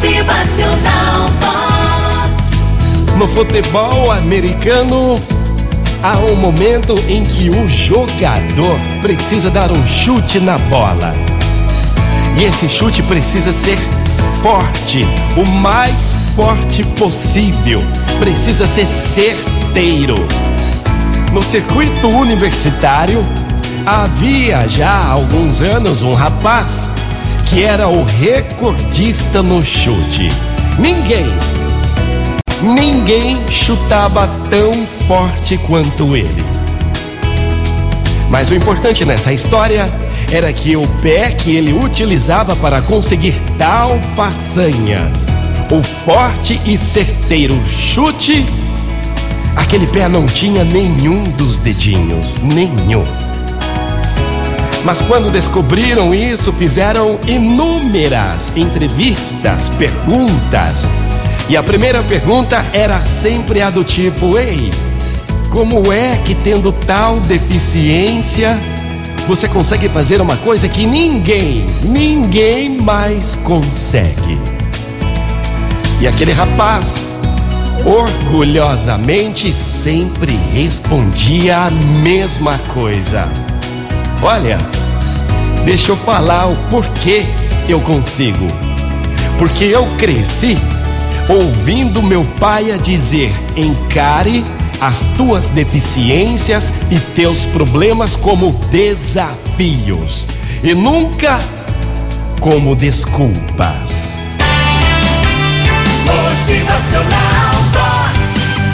Motivacional Vox. No futebol americano, há um momento em que o jogador precisa dar um chute na bola. E esse chute precisa ser forte, o mais forte possível. Precisa ser certeiro. No circuito universitário, havia já há alguns anos um rapaz que era o recordista no chute. Ninguém, ninguém chutava tão forte quanto ele. Mas o importante nessa história era que o pé que ele utilizava para conseguir tal façanha, o forte e certeiro chute, aquele pé não tinha nenhum dos dedinhos, nenhum. Mas quando descobriram isso, fizeram inúmeras entrevistas, perguntas. E a primeira pergunta era sempre a do tipo: Ei, como é que tendo tal deficiência você consegue fazer uma coisa que ninguém, ninguém mais consegue? E aquele rapaz, orgulhosamente, sempre respondia a mesma coisa. Olha, deixa eu falar o porquê eu consigo. Porque eu cresci ouvindo meu pai a dizer: encare as tuas deficiências e teus problemas como desafios e nunca como desculpas. Motivacional Vox.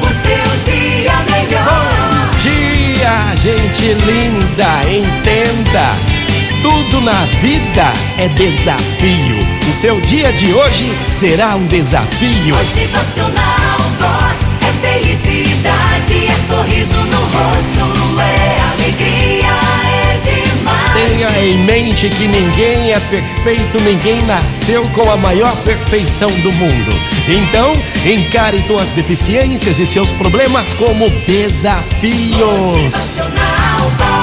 O seu dia melhor. Dia, gente linda, entenda. Tudo na vida é desafio. O seu dia de hoje será um desafio. Motivacional Vox. É felicidade, é sorriso no rosto, é alegria, é demais. Tenha em mente que ninguém é perfeito, ninguém nasceu com a maior perfeição do mundo. Então, encare tuas deficiências e seus problemas como desafios. Motivacional Vox.